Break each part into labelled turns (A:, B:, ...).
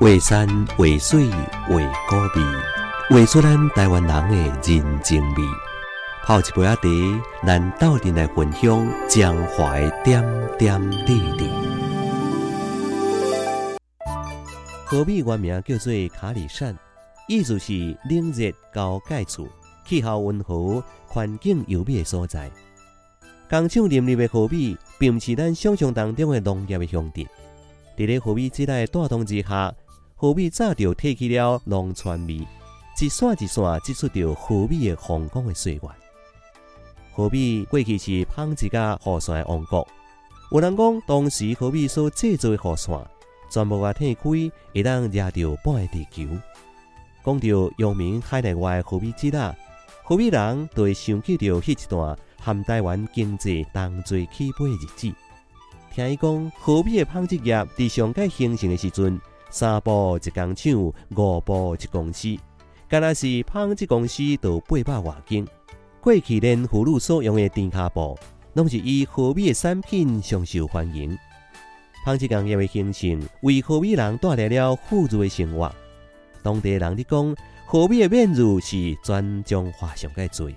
A: 画山画水画古味，画出咱台湾人的人情味。泡一杯仔茶，咱斗阵来分享江淮点点滴滴。河米原名叫做卡里善，意思是冷热交界处，气候温和、环境优美的所在。工厂林立的河米，并不是咱想象当中的农业的乡镇。伫咧河米之内带动之下，河米早就褪去了农村味，一线一线织出着河米的风光的岁月。河米过去是纺织甲雨伞的王国，有人讲当时河米所制作的雨伞，全部啊褪开，会当掠着半个地球。讲到阳明海内外的河米之啊，河米人就会想起着迄一段含台湾经济同齐起飞的日子。听伊讲，河米的纺织业伫上届形成的时阵。三步一工厂，五步一公司，敢若是纺织公司都八百外间。过去连妇女所用的电卡布，拢是以河米的产品上受欢迎。纺织工业的形成，为河米人带来了富裕的生活。当地人伫讲，河米的面子是全中华上界最。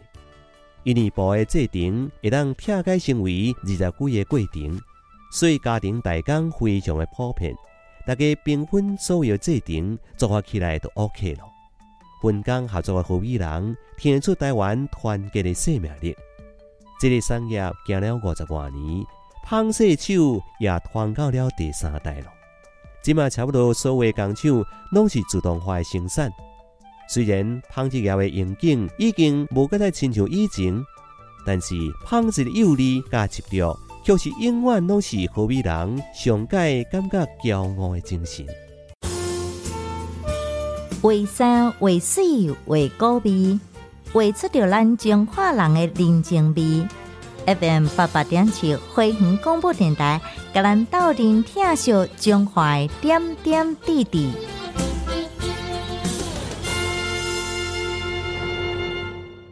A: 一年布的制成会当拆解成为二十几个过程，所以家庭代工非常的普遍。大家平分所有制定，做法起来都 OK 了。分工合作的河米人，听出台湾团结的生命力。这个产业行了五十多年，纺织手也传到了第三代了。即嘛差不多所有工厂拢是自动化的生产。虽然纺织业的环境已经无再亲像以前，但是纺织的有利加执着。却是永远拢是河美人上界感觉骄傲的精神。
B: 为山为水为高味，画出着咱中华人的人情味。FM 八八点七花园广播电台，甲咱斗阵听笑中华点点滴滴。